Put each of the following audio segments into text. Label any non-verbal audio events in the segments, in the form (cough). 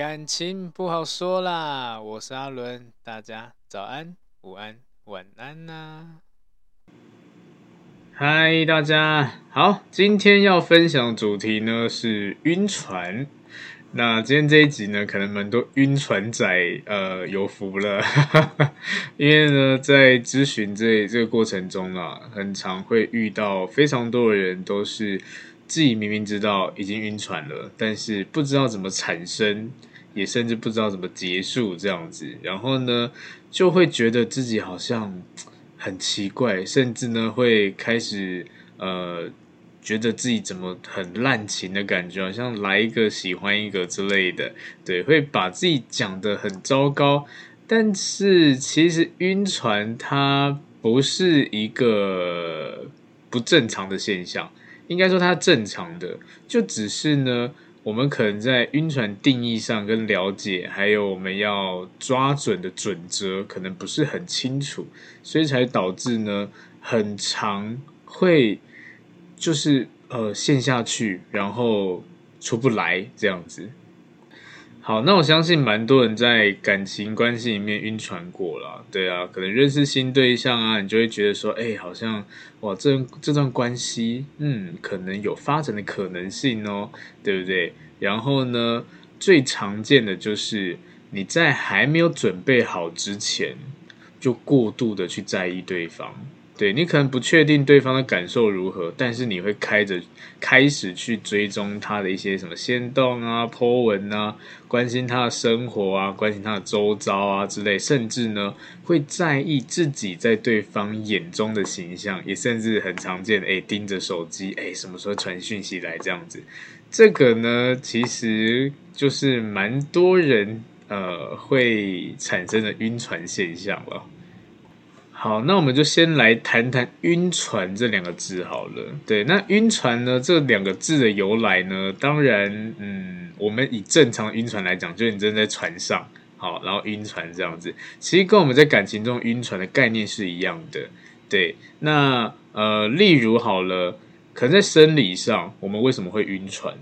感情不好说啦，我是阿伦，大家早安、午安、晚安呐、嗨，大家好，今天要分享主题呢是晕船。那今天这一集呢，可能蛮多晕船仔呃有福了，(laughs) 因为呢在咨询这这个过程中啊，很常会遇到非常多的人都是。自己明明知道已经晕船了，但是不知道怎么产生，也甚至不知道怎么结束这样子，然后呢，就会觉得自己好像很奇怪，甚至呢会开始呃觉得自己怎么很滥情的感觉，好像来一个喜欢一个之类的，对，会把自己讲得很糟糕。但是其实晕船它不是一个不正常的现象。应该说它正常的，就只是呢，我们可能在晕船定义上跟了解，还有我们要抓准的准则，可能不是很清楚，所以才导致呢，很长会就是呃陷下去，然后出不来这样子。好，那我相信蛮多人在感情关系里面晕船过了，对啊，可能认识新对象啊，你就会觉得说，哎，好像哇，这这段关系，嗯，可能有发展的可能性哦，对不对？然后呢，最常见的就是你在还没有准备好之前，就过度的去在意对方。对，你可能不确定对方的感受如何，但是你会开着开始去追踪他的一些什么限动啊、po 文啊，关心他的生活啊，关心他的周遭啊之类，甚至呢会在意自己在对方眼中的形象，也甚至很常见，哎，盯着手机，哎，什么时候传讯息来这样子，这个呢其实就是蛮多人呃会产生的晕船现象了。好，那我们就先来谈谈“晕船”这两个字好了。对，那“晕船”呢，这两个字的由来呢，当然，嗯，我们以正常晕船来讲，就是你真在船上，好，然后晕船这样子，其实跟我们在感情中晕船的概念是一样的。对，那呃，例如好了，可能在生理上，我们为什么会晕船？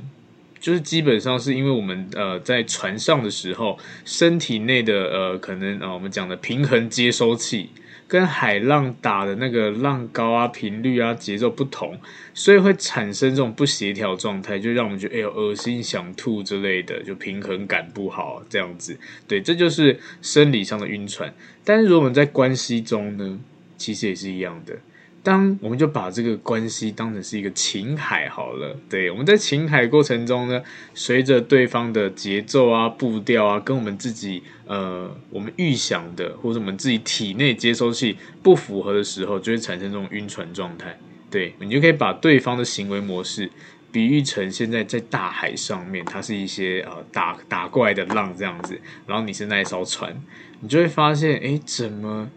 就是基本上是因为我们呃在船上的时候，身体内的呃可能啊、我们讲的平衡接收器。跟海浪打的那个浪高啊、频率啊、节奏不同，所以会产生这种不协调状态，就让我们觉得哎呦恶心、想吐之类的，就平衡感不好这样子。对，这就是生理上的晕船。但是如果我们在关系中呢，其实也是一样的。当我们就把这个关系当成是一个情海好了，对，我们在情海过程中呢，随着对方的节奏啊、步调啊，跟我们自己呃我们预想的或者我们自己体内接收器不符合的时候，就会产生这种晕船状态。对，你就可以把对方的行为模式比喻成现在在大海上面，它是一些呃打打过来的浪这样子，然后你是那一艘船，(laughs) 你就会发现，哎，怎么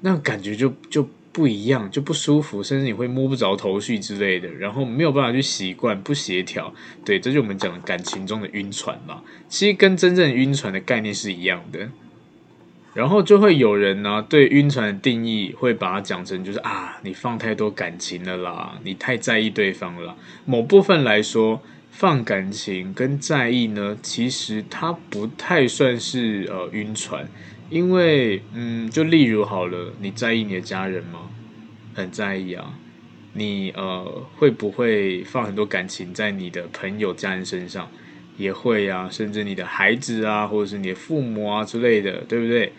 那感觉就就。不一样就不舒服，甚至你会摸不着头绪之类的，然后没有办法去习惯，不协调，对，这就是我们讲的感情中的晕船嘛。其实跟真正晕船的概念是一样的。然后就会有人呢、对晕船的定义会把它讲成就是啊，你放太多感情了啦，你太在意对方了。某部分来说，放感情跟在意呢，其实它不太算是呃晕船。因为，嗯，就例如好了，你在意你的家人吗？很在意啊。你呃，会不会放很多感情在你的朋友、家人身上？也会啊，甚至你的孩子啊，或者是你的父母啊之类的，对不对？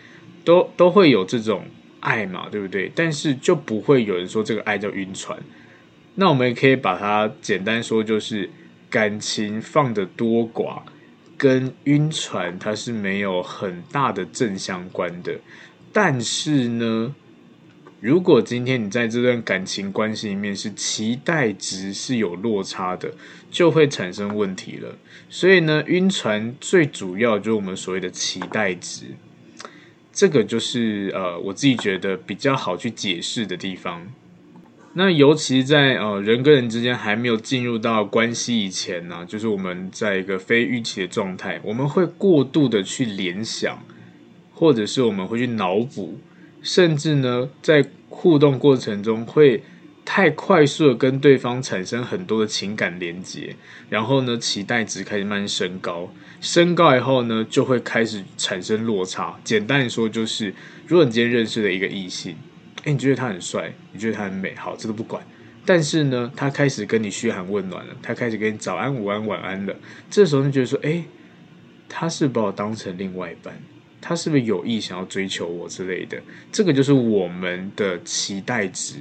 都都会有这种爱嘛，对不对？但是就不会有人说这个爱叫晕船。那我们也可以把它简单说，就是感情放得多寡，跟晕船它是没有很大的正相关的。但是呢，如果今天你在这段感情关系里面是期待值是有落差的，就会产生问题了。所以呢，晕船最主要就是我们所谓的期待值，这个就是呃，我自己觉得比较好去解释的地方。那尤其在呃人跟人之间还没有进入到关系以前呢，就是我们在一个非预期的状态，我们会过度的去联想，或者是我们会去脑补，甚至呢在互动过程中会太快速的跟对方产生很多的情感连接，然后呢期待值开始慢慢升高，升高以后呢就会开始产生落差。简单说就是，如果你今天认识了一个异性。哎，你觉得他很帅，你觉得他很美，好，这都不管。但是呢，他开始跟你嘘寒问暖了，他开始跟你早安、午安、晚安了。这时候你觉得说，哎，他是把我当成另外一半，他是不是有意想要追求我之类的？这个就是我们的期待值。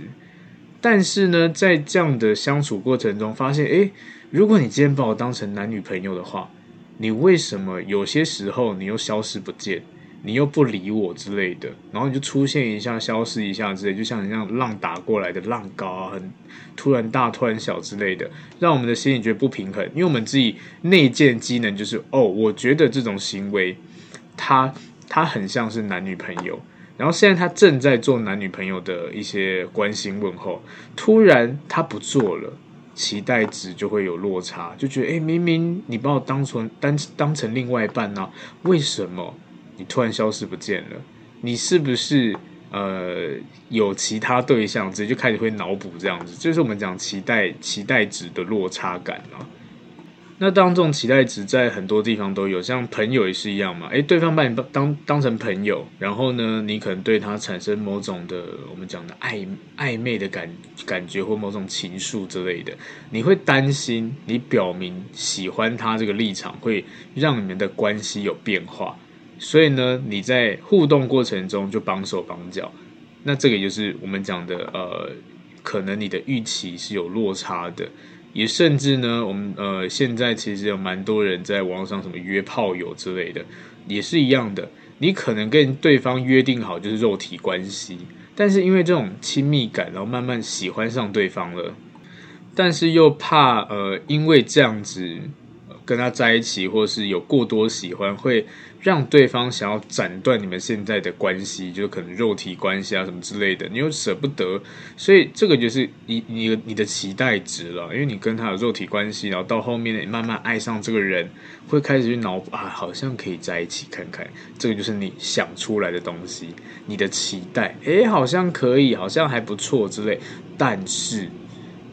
但是呢，在这样的相处过程中，发现，哎，如果你今天把我当成男女朋友的话，你为什么有些时候你又消失不见？你又不理我之类的，然后你就出现一下，消失一下之类，就像你像浪打过来的浪高啊，很突然大突然小之类的，让我们的心里觉得不平衡。因为我们自己内建机能就是，哦，我觉得这种行为，他他很像是男女朋友，然后现在他正在做男女朋友的一些关心问候，突然他不做了，期待值就会有落差，就觉得，诶，明明你把我当成当当成另外一半呢，啊，为什么？你突然消失不见了，你是不是呃有其他对象？直接就开始会脑补这样子，就是我们讲期待期待值的落差感啊。那当这种期待值在很多地方都有，像朋友也是一样嘛。诶，对方把你当当成朋友，然后呢，你可能对他产生某种的我们讲的暧暧昧的感感觉或某种情愫之类的，你会担心你表明喜欢他这个立场会让你们的关系有变化。所以呢，你在互动过程中就绑手绑脚，那这个就是我们讲的，呃，可能你的预期是有落差的，也甚至呢，我们呃现在其实有蛮多人在网上什么约炮友之类的，也是一样的，你可能跟对方约定好就是肉体关系，但是因为这种亲密感，然后慢慢喜欢上对方了，但是又怕呃因为这样子。跟他在一起，或是有过多喜欢，会让对方想要斩断你们现在的关系，就可能肉体关系啊什么之类的，你又舍不得，所以这个就是你你你的期待值了，因为你跟他有肉体关系，然后到后面你慢慢爱上这个人，会开始去脑补啊，好像可以在一起看看，这个就是你想出来的东西，你的期待，诶，好像可以，好像还不错之类，但是。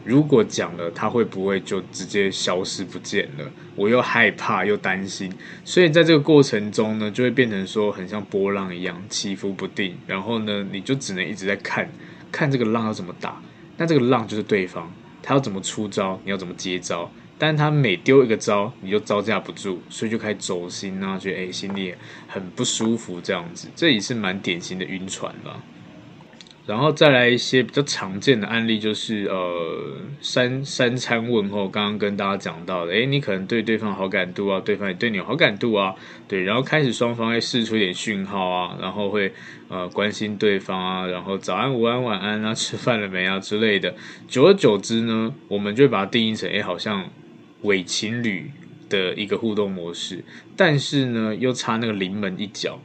如果讲了，他会不会就直接消失不见了？我又害怕又担心，所以在这个过程中呢，就会变成说很像波浪一样起伏不定。然后呢，你就只能一直在看，看这个浪要怎么打。那这个浪就是对方，他要怎么出招，你要怎么接招。但是他每丢一个招，你就招架不住，所以就开始走心啊，觉得诶心里很不舒服这样子。这也是蛮典型的晕船了。然后再来一些比较常见的案例，就是呃三三餐问候，刚刚跟大家讲到的，诶，你可能对对方好感度啊，对方也对你有好感度啊，对，然后开始双方会释出一点讯号啊，然后会呃关心对方啊，然后早安、午安、晚安啊，(laughs) 吃饭了没啊之类的，久而久之呢，我们就把它定义成，诶，好像伪情侣的一个互动模式，但是呢，又差那个临门一脚。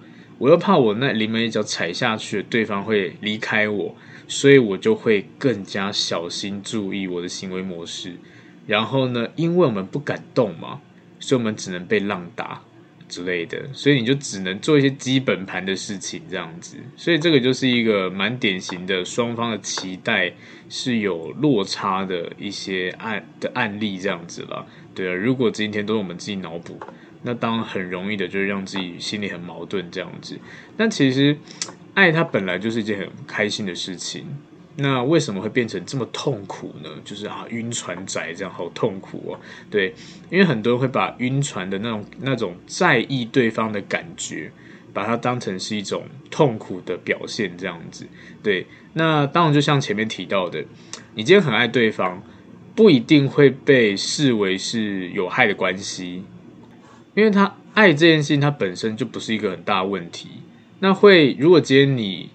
我又怕我那临门一脚踩下去，对方会离开我，所以我就会更加小心注意我的行为模式。然后呢，因为我们不敢动嘛，所以我们只能被浪打之类的，所以你就只能做一些基本盘的事情这样子。所以这个就是一个蛮典型的双方的期待是有落差的一些案的案例这样子了。对啊，如果今天都是我们自己脑补。那当然很容易的，就是让自己心里很矛盾这样子。但其实，爱它本来就是一件很开心的事情。那为什么会变成这么痛苦呢？就是啊，晕船仔这样好痛苦哦。对，因为很多人会把晕船的那种那种在意对方的感觉，把它当成是一种痛苦的表现，这样子。对，那当然就像前面提到的，你今天很爱对方，不一定会被视为是有害的关系，因为他爱这件事情，它本身就不是一个很大问题。那会，如果今天你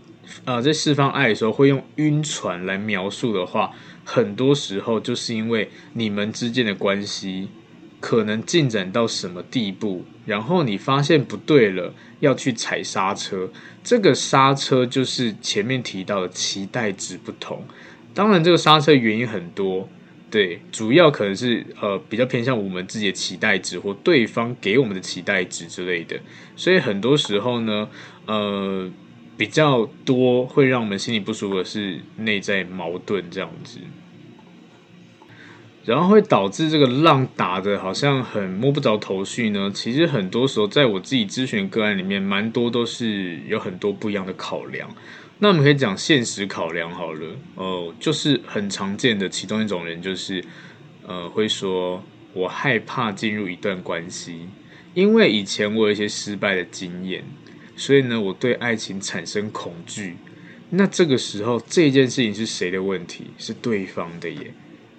呃在释放爱的时候，会用晕船来描述的话，很多时候就是因为你们之间的关系。可能进展到什么地步，然后你发现不对了，要去踩刹车。这个刹车就是前面提到的期待值不同。当然，这个刹车原因很多，对，主要可能是呃比较偏向我们自己的期待值或对方给我们的期待值之类的。所以很多时候呢，呃，比较多会让我们心里不舒服的是内在矛盾这样子。然后会导致这个浪打的好像很摸不着头绪呢。其实很多时候，在我自己咨询个案里面，蛮多都是有很多不一样的考量。那我们可以讲现实考量好了，哦，就是很常见的其中一种人，就是呃，会说我害怕进入一段关系，因为以前我有一些失败的经验，所以呢，我对爱情产生恐惧。那这个时候，这件事情是谁的问题？是对方的耶。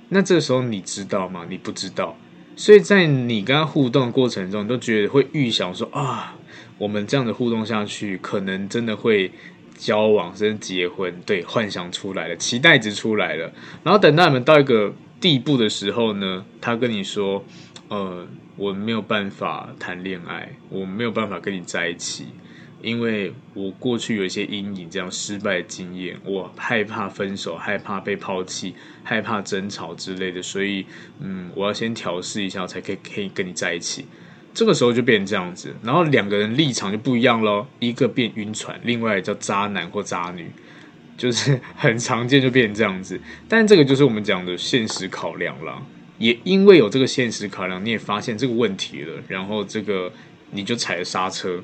那这时候你知道吗？你不知道，所以在你跟他互动的过程中，都觉得会预想说啊，我们这样的互动下去，可能真的会交往甚至结婚，对，幻想出来了，期待值出来了。然后等到你们到一个地步的时候呢，他跟你说，呃，我没有办法谈恋爱，我没有办法跟你在一起。因为我过去有一些阴影，这样失败经验，我害怕分手，害怕被抛弃，害怕争吵之类的，所以，嗯，我要先调试一下，才可以可以跟你在一起。这个时候就变成这样子，然后两个人立场就不一样咯，一个变晕船，另外叫渣男或渣女，就是很常见就变成这样子。但这个就是我们讲的现实考量了，也因为有这个现实考量，你也发现这个问题了，然后这个你就踩了刹车。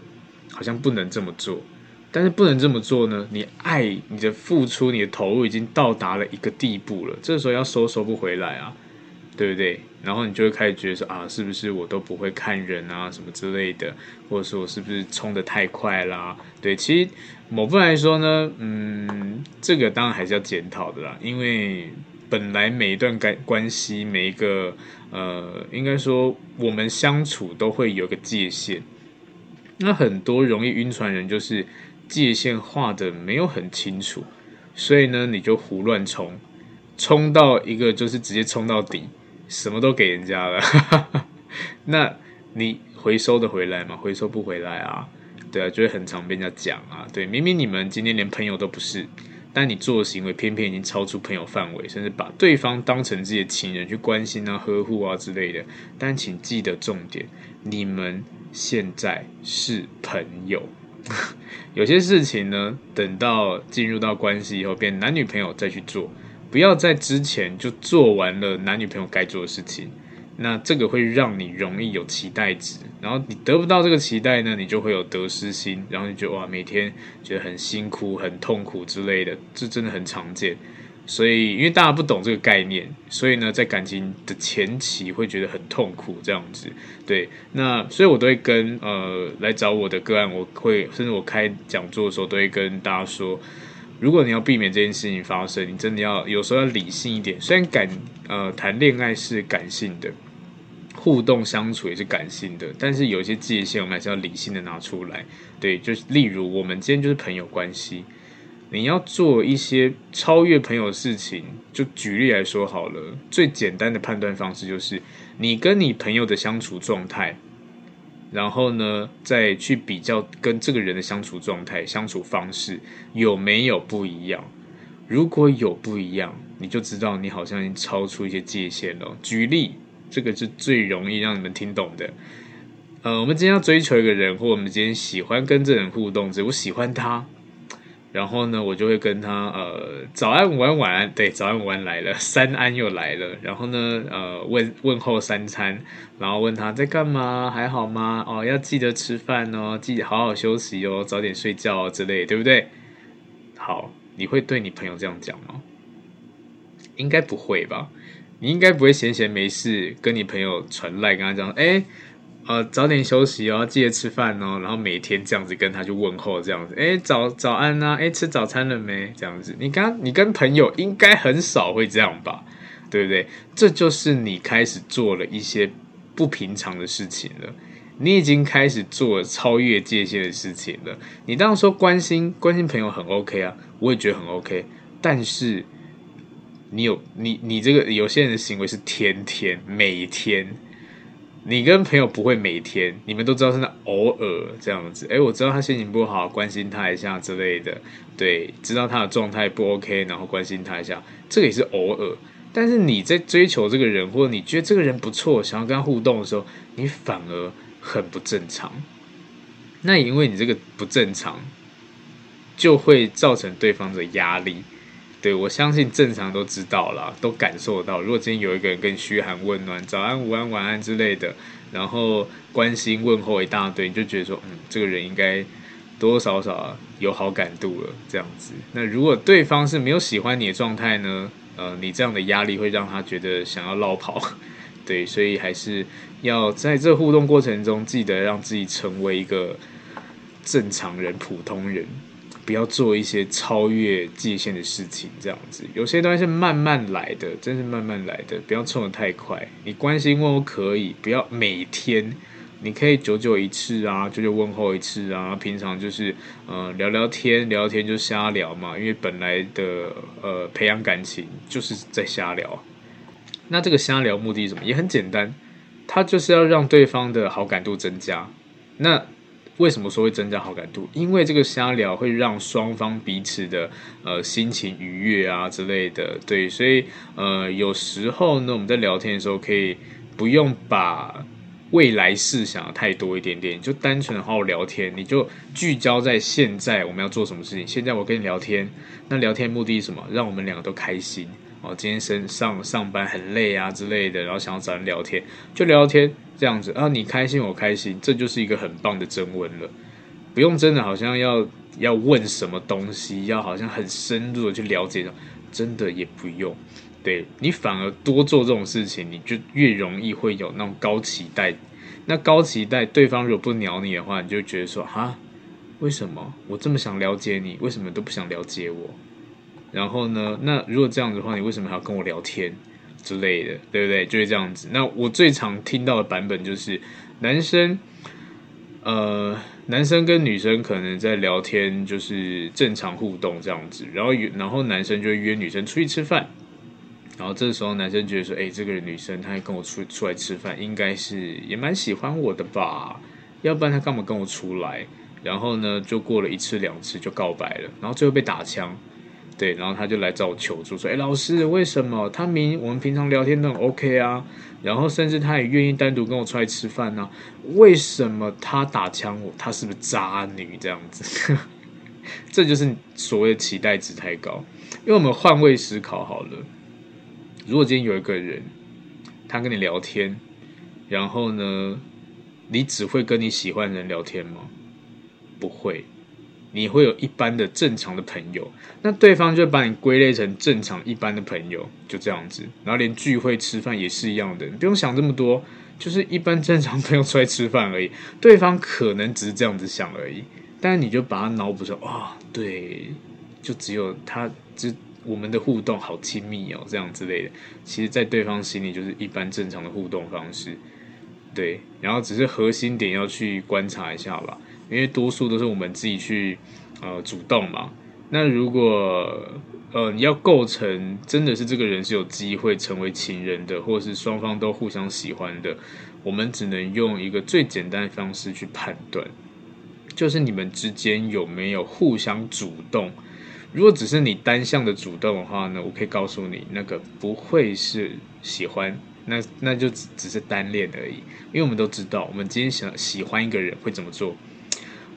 好像不能这么做，但是不能这么做呢？你爱你的付出，你的投入已经到达了一个地步了，这时候要收收不回来啊，对不对？然后你就会开始觉得说啊，是不是我都不会看人啊，什么之类的，或者说我是不是冲得太快啦？对，其实某部分来说呢，嗯，这个当然还是要检讨的啦，因为本来每一段关关系，每一个呃，应该说我们相处都会有个界限。那很多容易晕船人就是界限画得没有很清楚，所以呢，你就胡乱冲，冲到一个就是直接冲到底，什么都给人家了。(laughs) 那你回收的回来吗？回收不回来啊，对啊，就会很常被人家讲啊。对，明明你们今天连朋友都不是，但你做的行为偏偏已经超出朋友范围，甚至把对方当成自己的情人去关心啊、呵护啊之类的。但请记得重点，你们。现在是朋友，(laughs) 有些事情呢，等到进入到关系以后，变男女朋友再去做，不要在之前就做完了男女朋友该做的事情。那这个会让你容易有期待值，然后你得不到这个期待呢，你就会有得失心，然后你就哇，每天觉得很辛苦、很痛苦之类的，这真的很常见。所以，因为大家不懂这个概念，所以呢，在感情的前期会觉得很痛苦，这样子。对，那所以我都会跟呃来找我的个案，我会甚至我开讲座的时候，都会跟大家说，如果你要避免这件事情发生，你真的要有时候要理性一点。虽然感呃谈恋爱是感性的，互动相处也是感性的，但是有一些界限，我们还是要理性的拿出来。对，就是例如我们今天就是朋友关系。你要做一些超越朋友的事情，就举例来说好了。最简单的判断方式就是你跟你朋友的相处状态，然后呢，再去比较跟这个人的相处状态、相处方式有没有不一样。如果有不一样，你就知道你好像已经超出一些界限了。举例，这个是最容易让你们听懂的。呃，我们今天要追求一个人，或我们今天喜欢跟这人互动，只我喜欢他。然后呢，我就会跟他呃，早安、午安、晚安，对，早安、午安来了，(laughs) 三安又来了。然后呢，呃，问问候三餐，然后问他在干嘛，还好吗？哦，要记得吃饭哦，记得好好休息哦，早点睡觉哦之类，对不对？好，你会对你朋友这样讲吗？应该不会吧？你应该不会闲闲没事跟你朋友传赖跟他讲，哎。呃，早点休息哦，记得吃饭哦，然后每天这样子跟他去问候这样子，哎，早早安呐、啊，哎，吃早餐了没？这样子，你刚你跟朋友应该很少会这样吧，对不对？这就是你开始做了一些不平常的事情了，你已经开始做超越界限的事情了。你当然说关心关心朋友很 OK 啊，我也觉得很 OK，但是你有你你这个有些人的行为是天天每天。你跟朋友不会每天，你们都知道是那偶尔这样子。诶，我知道他心情不好，关心他一下之类的。对，知道他的状态不 OK，然后关心他一下，这个也是偶尔。但是你在追求这个人，或者你觉得这个人不错，想要跟他互动的时候，你反而很不正常。那因为你这个不正常，就会造成对方的压力。对，我相信正常都知道了，都感受到。如果今天有一个人跟你嘘寒问暖、早安、午安、晚安之类的，然后关心问候一大堆，你就觉得说，嗯，这个人应该多多少少有好感度了，这样子。那如果对方是没有喜欢你的状态呢？呃，你这样的压力会让他觉得想要落跑。(laughs) 对，所以还是要在这互动过程中，记得让自己成为一个正常人、普通人。不要做一些超越界限的事情，这样子。有些东西是慢慢来的，真是慢慢来的。不要冲得太快。你关心问候可以，不要每天。你可以久久一次啊，久久问候一次啊。平常就是呃聊聊天，聊聊天就瞎聊嘛。因为本来的呃培养感情就是在瞎聊。那这个瞎聊目的什么？也很简单，它就是要让对方的好感度增加。那为什么说会增加好感度？因为这个瞎聊会让双方彼此的呃心情愉悦啊之类的，对，所以呃有时候呢，我们在聊天的时候可以不用把未来事想的太多一点点，就单纯的好好聊天，你就聚焦在现在我们要做什么事情。现在我跟你聊天，那聊天目的是什么？让我们两个都开心。哦，今天身上上班很累啊之类的，然后想要找人聊天，就聊天这样子啊，你开心我开心，这就是一个很棒的征文了。不用真的好像要要问什么东西，要好像很深入的去了解，真的也不用。对，你反而多做这种事情，你就越容易会有那种高期待。那高期待，对方如果不鸟你的话，你就觉得说哈，为什么我这么想了解你，为什么都不想了解我？然后呢？那如果这样子的话，你为什么还要跟我聊天之类的，对不对？就是这样子。那我最常听到的版本就是男生，呃，男生跟女生可能在聊天，就是正常互动这样子。然后，然后男生就约女生出去吃饭。然后这时候男生觉得说：“哎，这个女生她还跟我出出来吃饭，应该是也蛮喜欢我的吧？要不然她干嘛跟我出来？”然后呢，就过了一次两次就告白了，然后最后被打枪。对，然后他就来找我求助，说：“哎，老师，为什么他明我们平常聊天都很 OK 啊？然后甚至他也愿意单独跟我出来吃饭呢、为什么他打枪我？他是不是渣女这样子？(laughs) 这就是所谓的期待值太高。因为我们换位思考好了，如果今天有一个人，他跟你聊天，然后呢，你只会跟你喜欢的人聊天吗？不会。”你会有一般的正常的朋友，那对方就把你归类成正常一般的朋友，就这样子。然后连聚会吃饭也是一样的，你不用想这么多，就是一般正常朋友出来吃饭而已。对方可能只是这样子想而已，但你就把他脑补成啊，对，就只有他，就我们的互动好亲密哦，这样之类的。其实，在对方心里就是一般正常的互动方式，对。然后只是核心点要去观察一下吧。因为多数都是我们自己去呃主动嘛，那如果呃你要构成真的是这个人是有机会成为情人的，或是双方都互相喜欢的，我们只能用一个最简单的方式去判断，就是你们之间有没有互相主动。如果只是你单向的主动的话呢，我可以告诉你，那个不会是喜欢，那那就只只是单恋而已。因为我们都知道，我们今天想喜欢一个人会怎么做。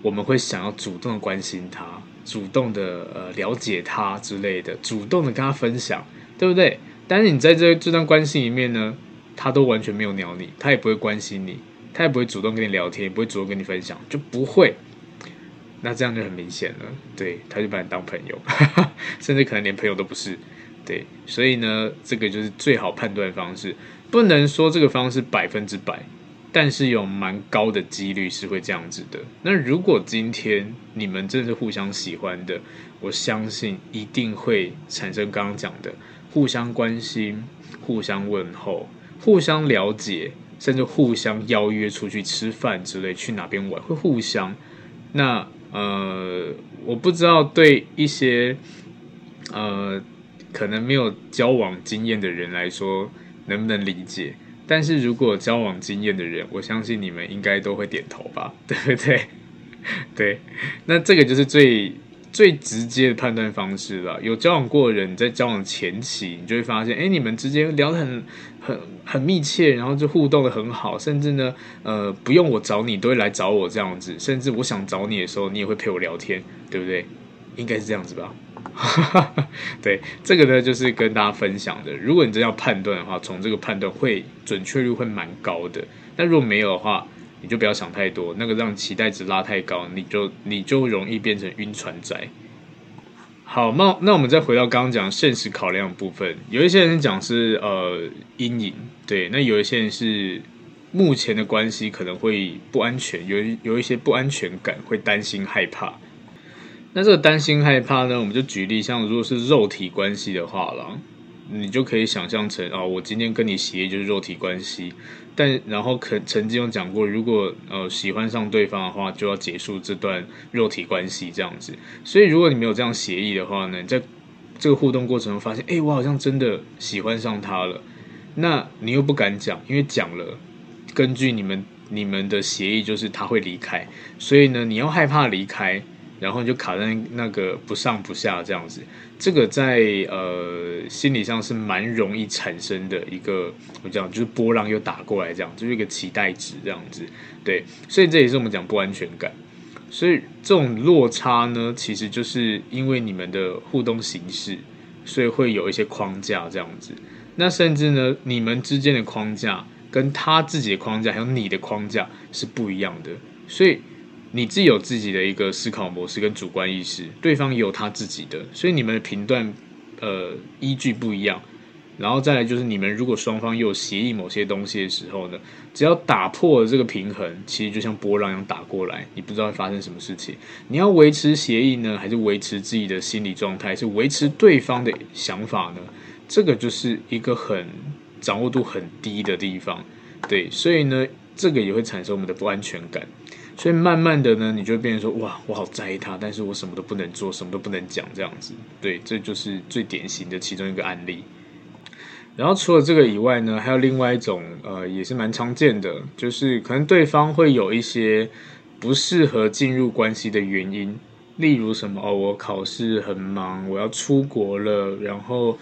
我们会想要主动的关心他，主动的呃了解他之类的，主动的跟他分享，对不对？但是你在这这段关系里面呢，他都完全没有鸟你，他也不会关心你，他也不会主动跟你聊天，也不会主动跟你分享，就不会。那这样就很明显了，对，他就把你当朋友，(laughs) 甚至可能连朋友都不是，对。所以呢，这个就是最好判断方式，不能说这个方式百分之百。但是有蛮高的几率是会这样子的。那如果今天你们真的是互相喜欢的，我相信一定会产生刚刚讲的互相关心、互相问候、互相了解，甚至互相邀约出去吃饭之类，去哪边玩会互相。那呃，我不知道对一些呃可能没有交往经验的人来说能不能理解。但是如果交往经验的人，我相信你们应该都会点头吧，(laughs) 对不对？(laughs) 对，那这个就是最最直接的判断方式了。有交往过的人，在交往前期，你就会发现，哎，你们之间聊得很很很密切，然后就互动得很好，甚至呢，呃，不用我找你，都会来找我这样子，甚至我想找你的时候，你也会陪我聊天，对不对？应该是这样子吧。(laughs) 对，这个呢，就是跟大家分享的。如果你真要判断的话，从这个判断会准确率会蛮高的。但如果没有的话，你就不要想太多，那个让期待值拉太高，你就你就容易变成晕船仔。好，那那我们再回到刚刚讲现实考量的部分，有一些人讲是呃阴影，对，那有一些人是目前的关系可能会不安全，有有一些不安全感，会担心害怕。那这个担心害怕呢，我们就举例，像如果是肉体关系的话啦，你就可以想象成啊、我今天跟你协议就是肉体关系，但然后可曾经有讲过，如果呃喜欢上对方的话，就要结束这段肉体关系这样子。所以如果你没有这样协议的话呢，在这个互动过程中发现，哎，我好像真的喜欢上他了，那你又不敢讲，因为讲了，根据你们你们的协议就是他会离开，所以呢，你要害怕离开。然后你就卡在那个不上不下这样子，这个在呃心理上是蛮容易产生的一个，我讲就是波浪又打过来这样，就是一个期待值这样子，对，所以这也是我们讲不安全感。所以这种落差呢，其实就是因为你们的互动形式，所以会有一些框架这样子。那甚至呢，你们之间的框架跟他自己的框架，还有你的框架是不一样的，所以。你自己有自己的一个思考模式跟主观意识，对方也有他自己的，所以你们的评断呃依据不一样。然后再来就是你们如果双方又有协议某些东西的时候呢，只要打破了这个平衡，其实就像波浪一样打过来，你不知道会发生什么事情。你要维持协议呢，还是维持自己的心理状态，是维持对方的想法呢？这个就是一个很掌握度很低的地方。对，所以呢，这个也会产生我们的不安全感。所以慢慢的呢，你就变成说，哇，我好在意他，但是我什么都不能做，什么都不能讲，这样子。对，这就是最典型的其中一个案例。然后除了这个以外呢，还有另外一种，呃，也是蛮常见的，就是可能对方会有一些不适合进入关系的原因，例如什么，哦，我考试很忙，我要出国了，然后。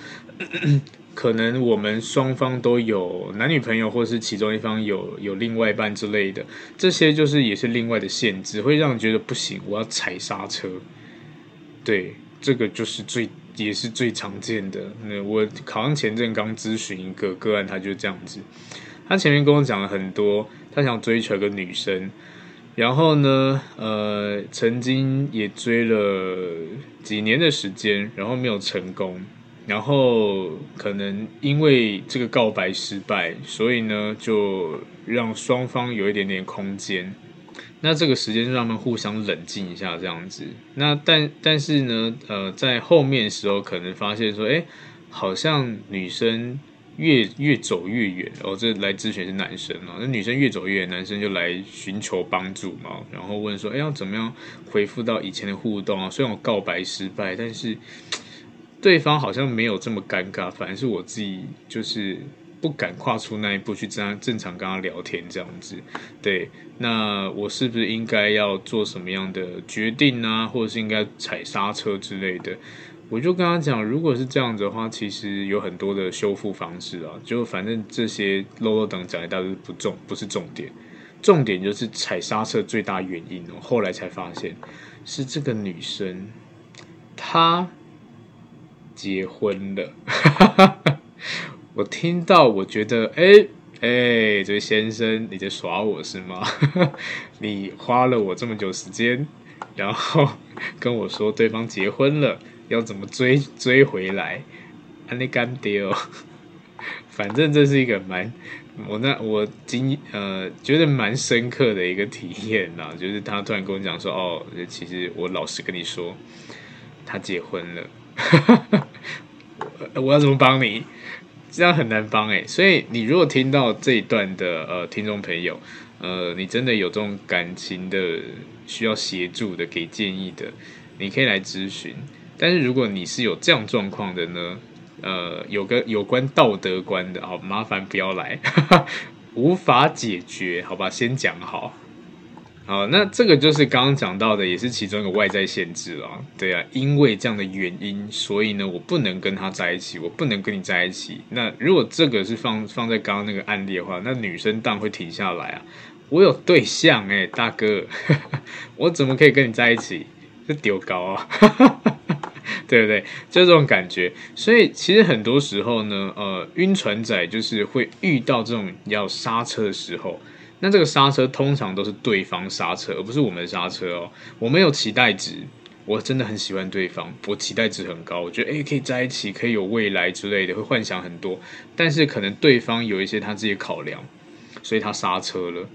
可能我们双方都有男女朋友，或是其中一方有有另外一半之类的，这些就是也是另外的限制，会让人觉得不行，我要踩刹车。对，这个就是最也是最常见的。那我好像前阵刚咨询一个个案，他就这样子，他前面跟我讲了很多，他想追求一个女生，然后呢，呃，曾经也追了几年的时间，然后没有成功。然后可能因为这个告白失败，所以呢，就让双方有一点点空间。那这个时间让他们互相冷静一下，这样子。那但但是呢，呃，在后面的时候可能发现说，哎，好像女生越越走越远。哦，这来咨询是男生嘛？那女生越走越远，男生就来寻求帮助嘛，然后问说，哎，要怎么样恢复到以前的互动啊？虽然我告白失败，但是。对方好像没有这么尴尬，反而是我自己就是不敢跨出那一步去正正常跟他聊天这样子。对，那我是不是应该要做什么样的决定呢？或者是应该踩刹车之类的？我就跟他讲，如果是这样子的话，其实有很多的修复方式啊。就反正这些啰啰等讲一大堆不重，不是重点，重点就是踩刹车最大原因哦。后来才发现是这个女生，她。结婚了，(laughs) 我听到，我觉得，哎、欸、哎、这位先生，你在耍我是吗？(laughs) 你花了我这么久时间，然后跟我说对方结婚了，要怎么追追回来？安利干爹哦，(laughs) 反正这是一个蛮我那我经呃觉得蛮深刻的一个体验呐，就是他突然跟我讲说，哦，其实我老实跟你说，他结婚了，哈 (laughs) 哈我要怎么帮你？这样很难帮诶。所以你如果听到这一段的呃听众朋友，呃，你真的有这种感情的需要协助的，给建议的，你可以来咨询。但是如果你是有这样状况的呢？呃，有个有关道德观的，好麻烦不要来，(laughs) 无法解决，好吧，先讲好。好，那这个就是刚刚讲到的，也是其中一个外在限制啊。对啊，因为这样的原因，所以呢，我不能跟他在一起，我不能跟你在一起。那如果这个是放放在刚刚那个案例的话，那女生当然会停下来啊。我有对象哎，大哥，(laughs) 我怎么可以跟你在一起？这丢高啊！(laughs) 对不对？就这种感觉，所以其实很多时候呢，呃，晕船仔就是会遇到这种要刹车的时候，那这个刹车通常都是对方刹车，而不是我们刹车哦。我没有期待值，我真的很喜欢对方，我期待值很高，我觉得诶可以在一起，可以有未来之类的，会幻想很多。但是可能对方有一些他自己考量，所以他刹车了。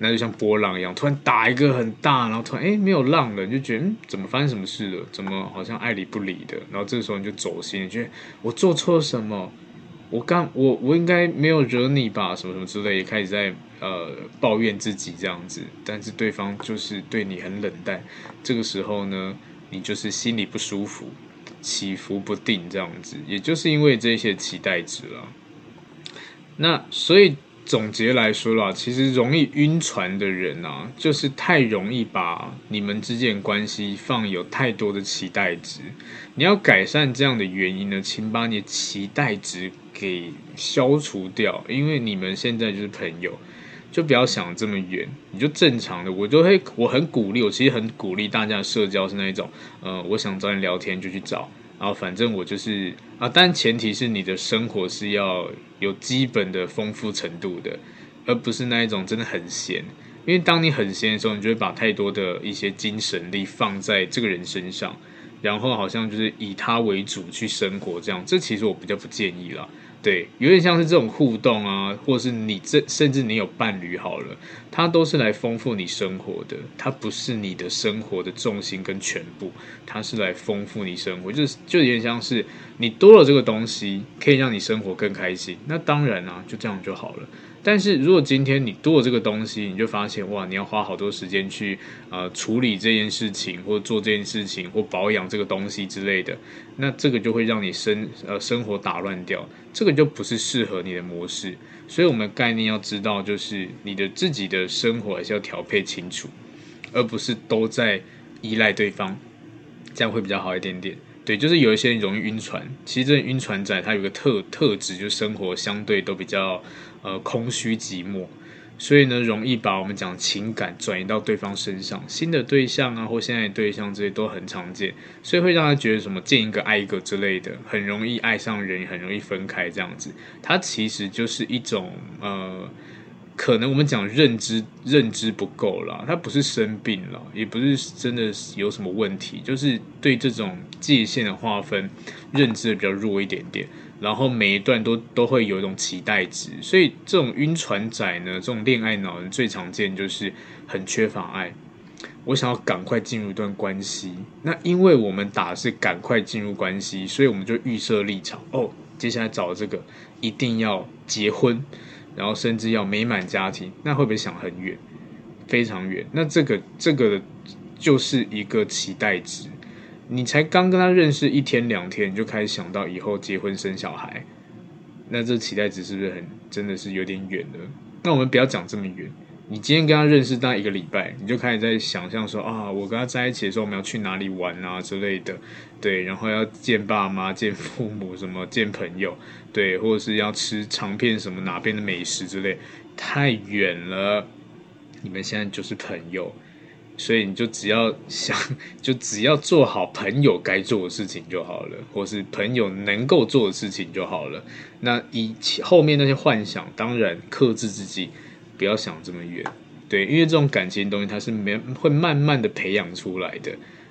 那就像波浪一样，突然打一个很大，然后突然哎没有浪了，你就觉得嗯怎么发生什么事了？怎么好像爱理不理的？然后这个时候你就走心，你觉得我做错什么？我刚我我应该没有惹你吧？什么什么之类，也开始在呃抱怨自己这样子。但是对方就是对你很冷淡，这个时候呢，你就是心里不舒服，起伏不定这样子，也就是因为这些期待值了。那所以。总结来说啦，其实容易晕船的人啊，就是太容易把你们之间关系放有太多的期待值。你要改善这样的原因呢，请把你期待值给消除掉，因为你们现在就是朋友，就不要想这么远，你就正常的。我就会，我很鼓励，我其实很鼓励大家社交是那一种，呃，我想找人聊天就去找。然后反正我就是啊，但前提是你的生活是要有基本的丰富程度的，而不是那一种真的很闲。因为当你很闲的时候，你就会把太多的一些精神力放在这个人身上，然后好像就是以他为主去生活，这样，这其实我比较不建议啦。对，有点像是这种互动啊，或是你这甚至你有伴侣好了，它都是来丰富你生活的，它不是你的生活的重心跟全部，它是来丰富你生活，就是就有点像是你多了这个东西，可以让你生活更开心，那当然啊，就这样就好了。但是如果今天你做这个东西，你就发现哇，你要花好多时间去呃处理这件事情，或做这件事情，或保养这个东西之类的，那这个就会让你生呃生活打乱掉，这个就不是适合你的模式。所以我们概念要知道，就是你的自己的生活还是要调配清楚，而不是都在依赖对方，这样会比较好一点点。对，就是有一些人容易晕船，其实这晕船仔他有个特特质，就是生活相对都比较。呃，空虚寂寞，所以呢，容易把我们讲情感转移到对方身上，新的对象啊，或现在的对象这些都很常见，所以会让他觉得什么见一个爱一个之类的，很容易爱上人，很容易分开这样子。它其实就是一种呃，可能我们讲认知认知不够啦，他不是生病了，也不是真的有什么问题，就是对这种界限的划分认知比较弱一点点。然后每一段都都会有一种期待值，所以这种晕船仔呢，这种恋爱脑人最常见就是很缺乏爱。我想要赶快进入一段关系，那因为我们打是赶快进入关系，所以我们就预设立场哦，接下来找这个一定要结婚，然后甚至要美满家庭，那会不会想很远，非常远？那这个这个就是一个期待值。你才刚跟他认识一天两天，你就开始想到以后结婚生小孩，那这期待值是不是很真的是有点远了？那我们不要讲这么远，你今天跟他认识大概一个礼拜，你就开始在想象说啊，我跟他在一起的时候，我们要去哪里玩啊之类的，对，然后要见爸妈、(laughs) 见父母，什么见朋友，对，或者是要吃尝遍什么哪边的美食之类，太远了。你们现在就是朋友。所以你就只要想，(laughs) 就只要做好朋友该做的事情就好了，或是朋友能够做的事情就好了。那以后面那些幻想，当然克制自己，不要想这么远。对，因为这种感情东西，它是没会慢慢的培养出来的。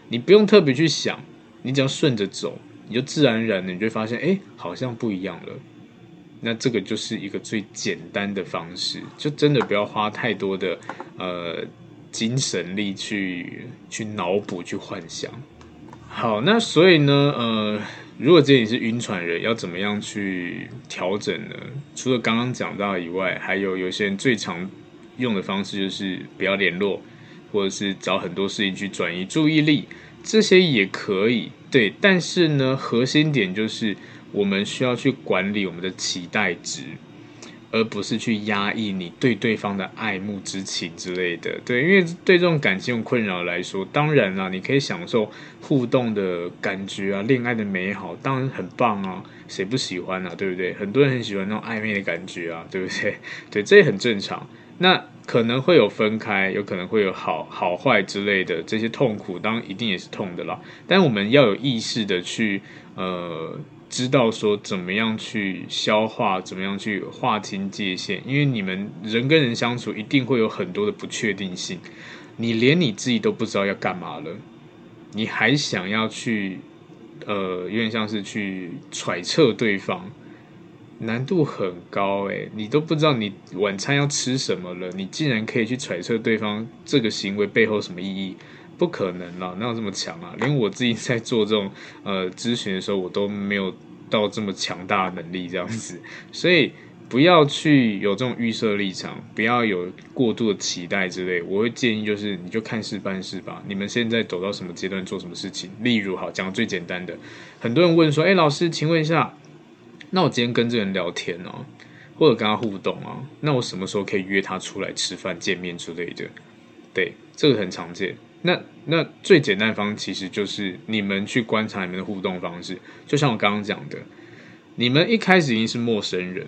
你不用特别去想，你只要顺着走，你就自然而然的，你就会发现，哎，好像不一样了。那这个就是一个最简单的方式，就真的不要花太多的呃精神力去去脑补、去幻想。好，那所以呢，呃，如果这里是晕船人，要怎么样去调整呢？除了刚刚讲到以外，还有有些人最常用的方式就是不要联络，或者是找很多事情去转移注意力，这些也可以。对，但是呢，核心点就是。我们需要去管理我们的期待值，而不是去压抑你对对方的爱慕之情之类的。对，因为对这种感情困扰来说，当然啦，你可以享受互动的感觉啊，恋爱的美好，当然很棒啊，谁不喜欢啊？对不对？很多人很喜欢那种暧昧的感觉啊，对不对？(laughs) 对，这也很正常。那可能会有分开，有可能会有好好坏之类的这些痛苦，当然一定也是痛的啦。但我们要有意识的去呃。知道说怎么样去消化，怎么样去划清界限，因为你们人跟人相处一定会有很多的不确定性，你连你自己都不知道要干嘛了，你还想要去，呃，有点像是去揣测对方，难度很高诶，你都不知道你晚餐要吃什么了，你竟然可以去揣测对方这个行为背后什么意义？不可能啦，哪有这么强啊？连我自己在做这种呃咨询的时候，我都没有到这么强大的能力这样子。(laughs) 所以不要去有这种预设立场，不要有过度的期待之类。我会建议就是，你就看事办事吧。你们现在走到什么阶段，做什么事情？例如，好讲最简单的，很多人问说：“哎，老师，请问一下，那我今天跟这个人聊天哦，或者跟他互动啊，那我什么时候可以约他出来吃饭、见面之类的？”对，这个很常见。那那最简单方其实就是你们去观察你们的互动方式，就像我刚刚讲的，你们一开始已经是陌生人，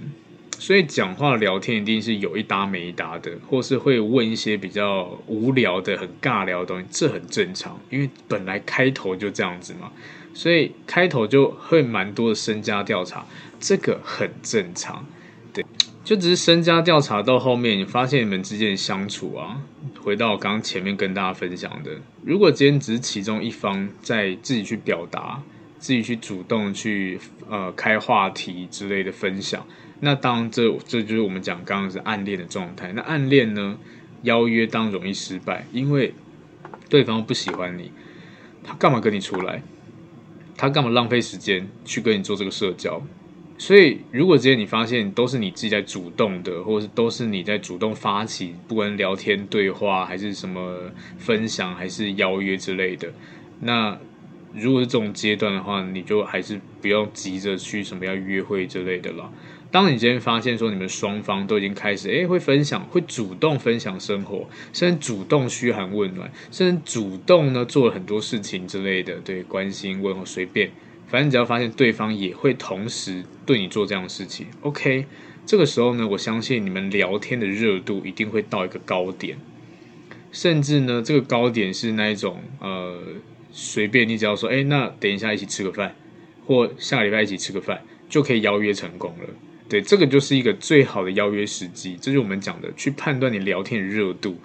所以讲话聊天一定是有一搭没一搭的，或是会问一些比较无聊的、很尬聊的东西，这很正常，因为本来开头就这样子嘛，所以开头就会蛮多的身家调查，这个很正常，就只是身家调查到后面，你发现你们之间的相处啊，回到刚刚前面跟大家分享的，如果今天只是其中一方在自己去表达，自己去主动去呃开话题之类的分享，那当然这这就是我们讲刚刚是暗恋的状态。那暗恋呢，邀约当容易失败，因为对方不喜欢你，他干嘛跟你出来？他干嘛浪费时间去跟你做这个社交？所以，如果今天你发现都是你自己在主动的，或者是都是你在主动发起，不管聊天对话还是什么分享，还是邀约之类的，那如果是这种阶段的话，你就还是不要急着去什么要约会之类的了。当你今天发现说你们双方都已经开始诶会分享，会主动分享生活，甚至主动嘘寒问暖，甚至主动呢做了很多事情之类的，对，关心问候随便。反正你只要发现对方也会同时对你做这样的事情，OK，这个时候呢，我相信你们聊天的热度一定会到一个高点，甚至呢，这个高点是那一种呃，随便你只要说，哎，那等一下一起吃个饭，或下礼拜一起吃个饭，就可以邀约成功了。对，这个就是一个最好的邀约时机，这就是我们讲的去判断你聊天的热度。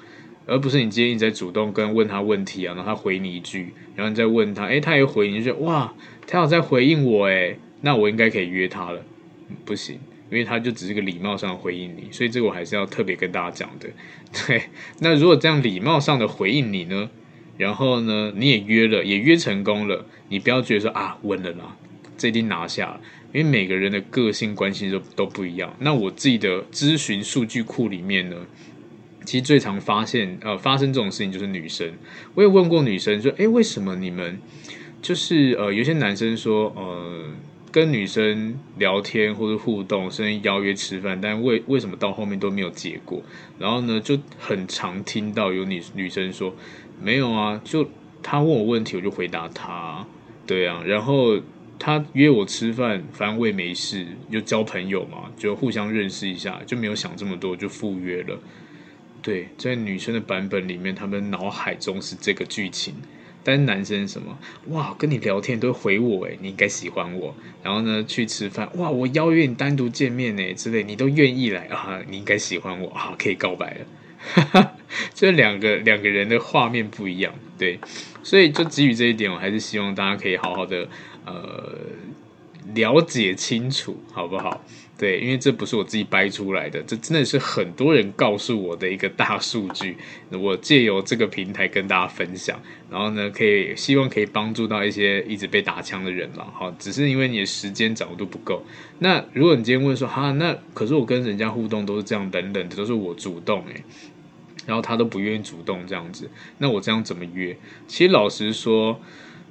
而不是你今天一直在主动跟问他问题啊，然后他回你一句，然后你再问他，诶，他也回你，就觉得哇，他有在回应我，诶，那我应该可以约他了。不行，因为他就只是个礼貌上的回应你，所以这个我还是要特别跟大家讲的。(laughs) 对，那如果这样礼貌上的回应你呢，然后呢，你也约了，也约成功了，你不要觉得说啊，稳了啦，这一定拿下了，因为每个人的个性关系都都不一样。那我自己的咨询数据库里面呢，其实最常发现，呃，发生这种事情就是女生。我也问过女生说，诶，为什么你们就是呃，有些男生说，呃，跟女生聊天或者互动，甚至邀约吃饭，但为为什么到后面都没有结果？然后呢，就很常听到有女女生说，没有啊，就他问我问题，我就回答他，对啊，然后他约我吃饭，反正我也没事，就交朋友嘛，就互相认识一下，就没有想这么多，就赴约了。对，在女生的版本里面，他们脑海中是这个剧情，但是男生什么哇，跟你聊天都会回我诶，你应该喜欢我。然后呢，去吃饭哇，我邀约你单独见面诶之类，你都愿意来啊，你应该喜欢我啊，可以告白了。哈哈，这两个两个人的画面不一样，对，所以就基于这一点，我还是希望大家可以好好的呃了解清楚，好不好？对，因为这不是我自己掰出来的，这真的是很多人告诉我的一个大数据。我借由这个平台跟大家分享，然后呢，可以希望可以帮助到一些一直被打枪的人了。好，只是因为你的时间掌握度不够。那如果你今天问说，哈，那可是我跟人家互动都是这样等等的，都是我主动诶，然后他都不愿意主动这样子，那我这样怎么约？其实老实说。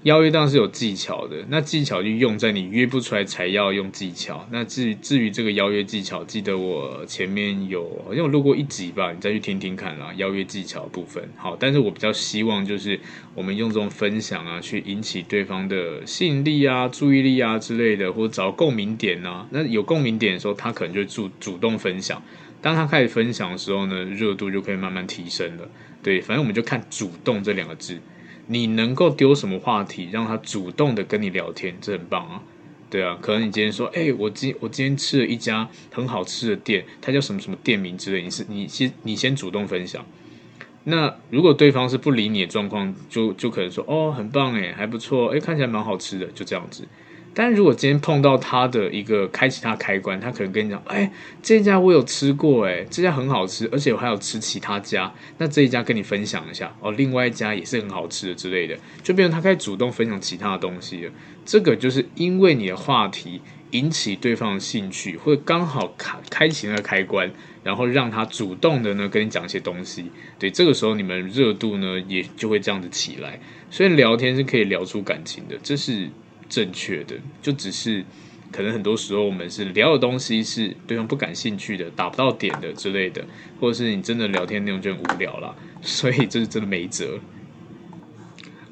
邀约当然是有技巧的，那技巧就用在你约不出来才要用技巧。那至于至于这个邀约技巧，记得我前面有好像有录过一集吧，你再去听听看啦。邀约技巧部分，好，但是我比较希望就是我们用这种分享啊，去引起对方的吸引力啊、注意力啊之类的，或者找共鸣点啊。那有共鸣点的时候，他可能就主主动分享。当他开始分享的时候呢，热度就可以慢慢提升了。对，反正我们就看“主动”这两个字。你能够丢什么话题让他主动的跟你聊天，这很棒啊，对啊，可能你今天说，哎、我今我今天吃了一家很好吃的店，它叫什么什么店名之类，你是你先你先主动分享。那如果对方是不理你的状况，就就可能说，哦，很棒哎，还不错，哎，看起来蛮好吃的，就这样子。但如果今天碰到他的一个开启他开关，他可能跟你讲，哎，这家我有吃过，哎，这家很好吃，而且我还有吃其他家，那这一家跟你分享一下，哦，另外一家也是很好吃的之类的，就变成他开始主动分享其他的东西了。这个就是因为你的话题引起对方的兴趣，或者刚好开开启那个开关，然后让他主动的呢跟你讲一些东西，对，这个时候你们热度呢也就会这样子起来。所以聊天是可以聊出感情的，这是。正确的，就只是可能很多时候我们是聊的东西是对方不感兴趣的，打不到点的之类的，或者是你真的聊天内容就很无聊了，(laughs) 所以这是真的没辙。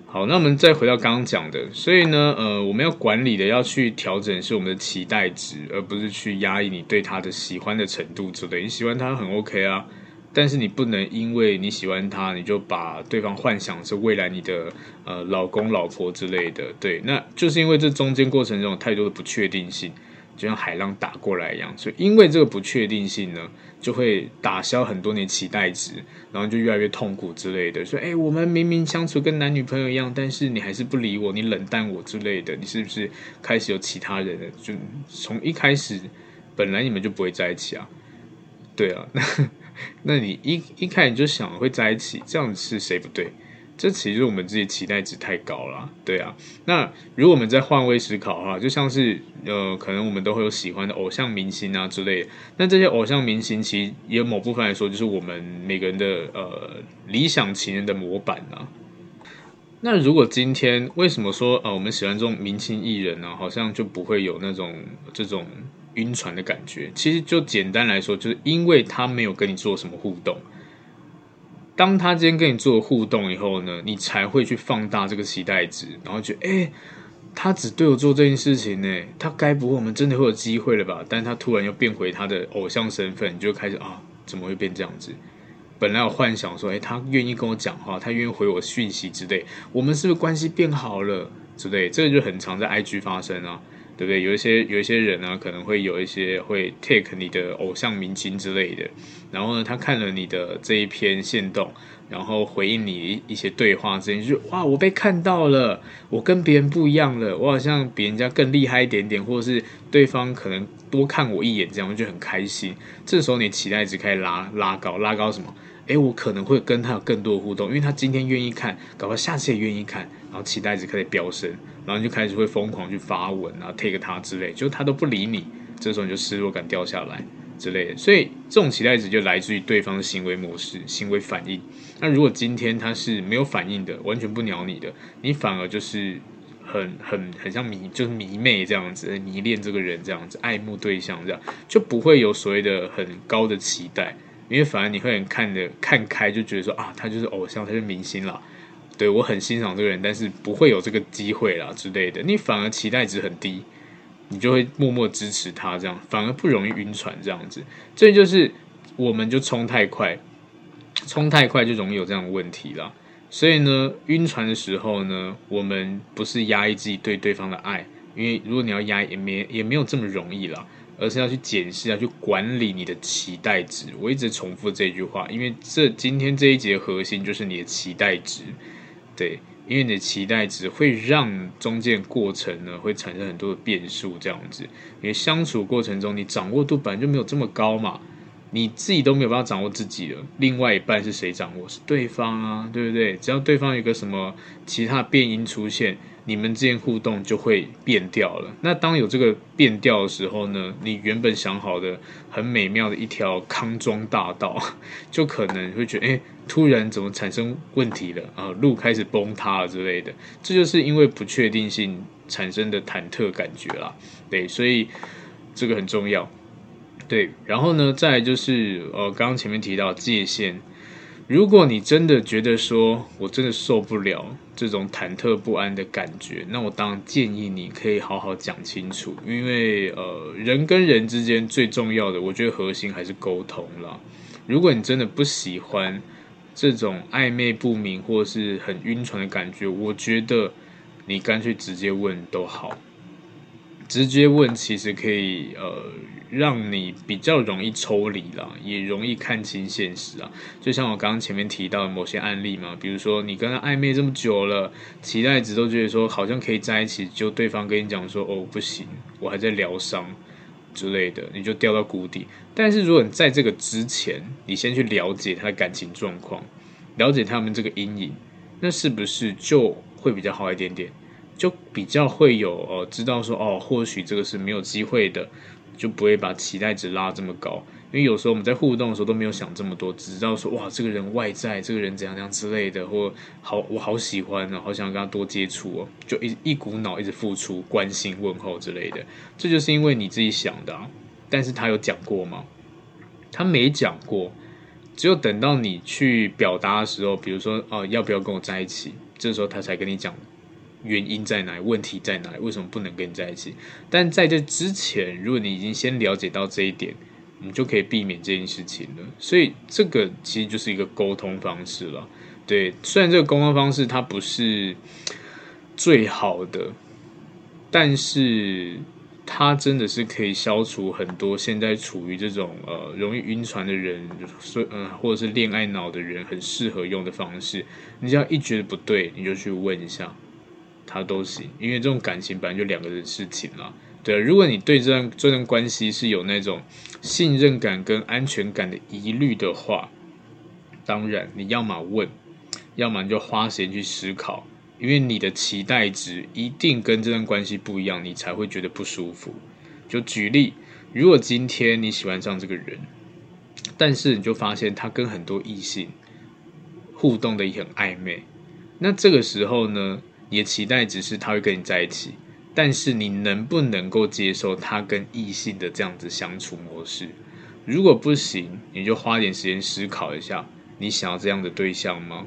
好，那我们再回到刚刚讲的，所以呢，呃，我们要管理的要去调整是我们的期待值，而不是去压抑你对他的喜欢的程度之类。你喜欢他很 OK 啊。但是你不能因为你喜欢他，你就把对方幻想是未来你的呃老公老婆之类的，对，那就是因为这中间过程中有太多的不确定性，就像海浪打过来一样，所以因为这个不确定性呢，就会打消很多年期待值，然后就越来越痛苦之类的。说，哎，我们明明相处跟男女朋友一样，但是你还是不理我，你冷淡我之类的，你是不是开始有其他人了？就从一开始本来你们就不会在一起啊？对啊，那。(laughs) (laughs) 那你一一开始就想会在一起，这样是谁不对？这其实我们自己期待值太高了，对啊。那如果我们在换位思考哈，就像是呃，可能我们都会有喜欢的偶像明星啊之类的。那这些偶像明星其实也有某部分来说，就是我们每个人的呃理想情人的模板啊。那如果今天为什么说呃我们喜欢这种明星艺人呢、好像就不会有那种这种。晕船的感觉，其实就简单来说，就是因为他没有跟你做什么互动。当他今天跟你做互动以后呢，你才会去放大这个期待值，然后觉得，哎，他只对我做这件事情呢，他该不会我们真的会有机会了吧？但他突然又变回他的偶像身份，你就开始啊，怎么会变这样子？本来有幻想说，哎，他愿意跟我讲话，他愿意回我讯息之类，我们是不是关系变好了之类？这个就很常在 IG 发生啊。对不对？有一些有一些人呢、啊，可能会有一些会 take 你的偶像明星之类的，然后呢，他看了你的这一篇限动，然后回应你一些对话之类，就哇，我被看到了，我跟别人不一样了，我好像比人家更厉害一点点，或者是对方可能多看我一眼，这样我就很开心。这时候你期待值开始拉拉高，拉高什么？诶，我可能会跟他有更多的互动，因为他今天愿意看，搞不好下次也愿意看，然后期待值开始飙升。然后你就开始会疯狂去发文啊，take 他之类，就他都不理你，这时候你就失落感掉下来之类的。所以这种期待值就来自于对方的行为模式、行为反应。那如果今天他是没有反应的，完全不鸟你的，你反而就是很很很像迷，就是迷妹这样子，迷恋这个人这样子，爱慕对象这样，就不会有所谓的很高的期待，因为反而你会很看的看开，就觉得说啊，他就是偶像，他是明星了。对，我很欣赏这个人，但是不会有这个机会啦之类的。你反而期待值很低，你就会默默支持他，这样反而不容易晕船这样子。这就是我们就冲太快，冲太快就容易有这样的问题啦。所以呢，晕船的时候呢，我们不是压抑自己对对方的爱，因为如果你要压，也没也没有这么容易啦，而是要去检视，要去管理你的期待值。我一直重复这句话，因为这今天这一节核心就是你的期待值。对，因为你的期待值会让中间过程呢会产生很多的变数，这样子，因为相处过程中你掌握度本来就没有这么高嘛。你自己都没有办法掌握自己了，另外一半是谁掌握？是对方啊，对不对？只要对方有个什么其他变音出现，你们之间互动就会变掉了。那当有这个变调的时候呢，你原本想好的很美妙的一条康庄大道，(laughs) 就可能会觉得，哎，突然怎么产生问题了啊？路开始崩塌了之类的。这就是因为不确定性产生的忐忑感觉啦。对，所以这个很重要。对，然后呢，再来就是呃，刚刚前面提到界限。如果你真的觉得说我真的受不了这种忐忑不安的感觉，那我当然建议你可以好好讲清楚，因为呃，人跟人之间最重要的，我觉得核心还是沟通啦。如果你真的不喜欢这种暧昧不明或是很晕船的感觉，我觉得你干脆直接问都好。直接问其实可以呃让你比较容易抽离啦，也容易看清现实啊。就像我刚刚前面提到的某些案例嘛，比如说你跟他暧昧这么久了，期待值都觉得说好像可以在一起，就对方跟你讲说哦不行，我还在疗伤之类的，你就掉到谷底。但是如果你在这个之前，你先去了解他的感情状况，了解他们这个阴影，那是不是就会比较好一点点？就比较会有呃，知道说哦，或许这个是没有机会的，就不会把期待值拉这么高。因为有时候我们在互动的时候都没有想这么多，只知道说哇，这个人外在，这个人怎样怎样之类的，或好我好喜欢啊，好想跟他多接触哦，就一一股脑一直付出关心问候之类的。这就是因为你自己想的。但是他有讲过吗？他没讲过，只有等到你去表达的时候，比如说哦，要不要跟我在一起？这时候他才跟你讲。原因在哪？问题在哪？为什么不能跟你在一起？但在这之前，如果你已经先了解到这一点，你就可以避免这件事情了。所以这个其实就是一个沟通方式了。对，虽然这个沟通方式它不是最好的，但是它真的是可以消除很多现在处于这种呃容易晕船的人，所嗯、或者是恋爱脑的人很适合用的方式。你只要一觉得不对，你就去问一下。他都行，因为这种感情本来就两个人事情了。对，如果你对这段这段关系是有那种信任感跟安全感的疑虑的话，当然你要么问，要么你就花时间去思考，因为你的期待值一定跟这段关系不一样，你才会觉得不舒服。就举例，如果今天你喜欢上这个人，但是你就发现他跟很多异性互动的也很暧昧，那这个时候呢？你的期待只是他会跟你在一起，但是你能不能够接受他跟异性的这样子相处模式？如果不行，你就花点时间思考一下，你想要这样的对象吗？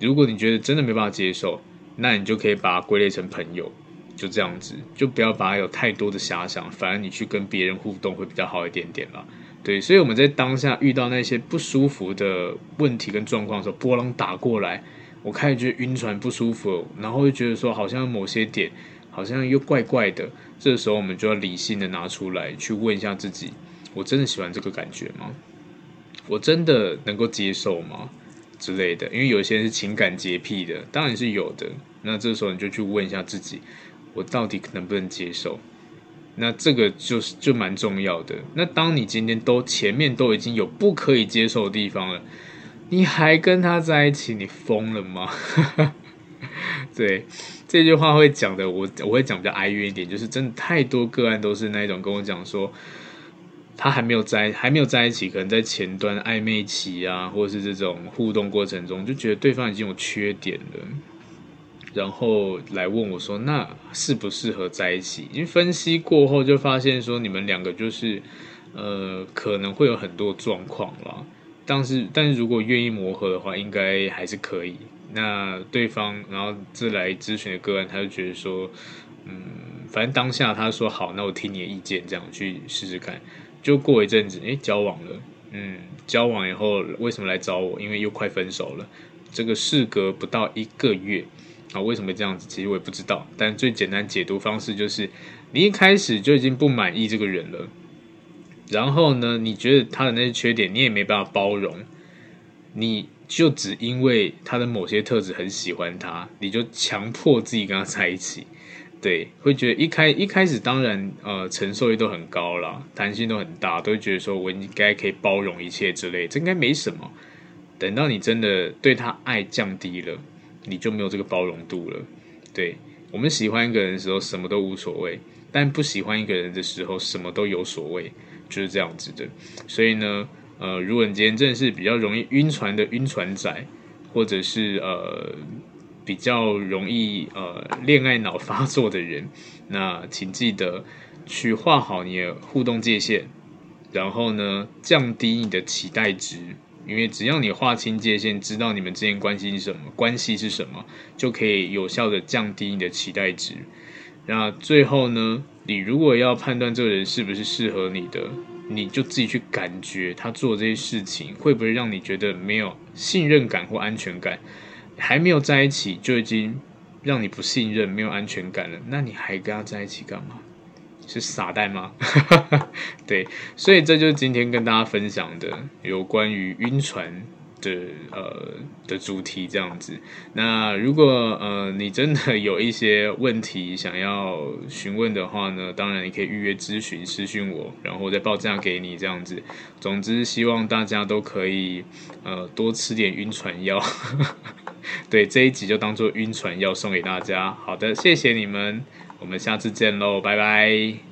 如果你觉得真的没办法接受，那你就可以把它归类成朋友，就这样子，就不要把它有太多的遐想，反而你去跟别人互动会比较好一点点啦。对，所以我们在当下遇到那些不舒服的问题跟状况的时候，波浪打过来。我开始觉得晕船不舒服，然后又觉得说好像某些点好像又怪怪的。这个时候我们就要理性的拿出来去问一下自己：我真的喜欢这个感觉吗？我真的能够接受吗？之类的。因为有些人是情感洁癖的，当然是有的。那这时候你就去问一下自己：我到底能不能接受？那这个就是就蛮重要的。那当你今天都前面都已经有不可以接受的地方了。你还跟他在一起？你疯了吗？(laughs) 对，这句话会讲的，我我会讲比较哀怨一点，就是真的太多个案都是那种跟我讲说，他还没有在还没有在一起，可能在前端暧昧期啊，或者是这种互动过程中，就觉得对方已经有缺点了，然后来问我说，那适不适合在一起？因为分析过后就发现说，你们两个就是呃，可能会有很多状况啦。但是，但是如果愿意磨合的话，应该还是可以。那对方，然后这来咨询的个案，他就觉得说，嗯，反正当下他说好，那我听你的意见，这样去试试看。就过一阵子，诶，交往了，嗯，交往以后为什么来找我？因为又快分手了。这个事隔不到一个月啊，为什么这样子？其实我也不知道。但最简单解读方式就是，你一开始就已经不满意这个人了。然后呢，你觉得他的那些缺点，你也没办法包容，你就只因为他的某些特质很喜欢他，你就强迫自己跟他在一起，对，会觉得一开一开始当然呃承受力都很高啦，弹性都很大，都会觉得说我应该可以包容一切之类，这应该没什么。等到你真的对他爱降低了，你就没有这个包容度了。对，我们喜欢一个人的时候什么都无所谓，但不喜欢一个人的时候什么都有所谓，就是这样子的。所以呢。呃，如果你今天真的是比较容易晕船的晕船仔，或者是呃比较容易呃恋爱脑发作的人，(laughs) 那请记得去画好你的互动界限，然后呢，降低你的期待值，因为只要你划清界限，知道你们之间关系是什么，关系是什么，就可以有效的降低你的期待值。那最后呢，你如果要判断这个人是不是适合你的。你就自己去感觉他做这些事情会不会让你觉得没有信任感或安全感，还没有在一起就已经让你不信任、没有安全感了，那你还跟他在一起干嘛？是傻蛋吗？(laughs) 对，所以这就是今天跟大家分享的有关于晕船。的呃的主题这样子，那如果呃你真的有一些问题想要询问的话呢，当然你可以预约咨询私讯我，然后我再报价给你这样子。总之希望大家都可以呃多吃点晕船药，(laughs) 对，这一集就当做晕船药送给大家。好的，谢谢你们，我们下次见喽，拜拜。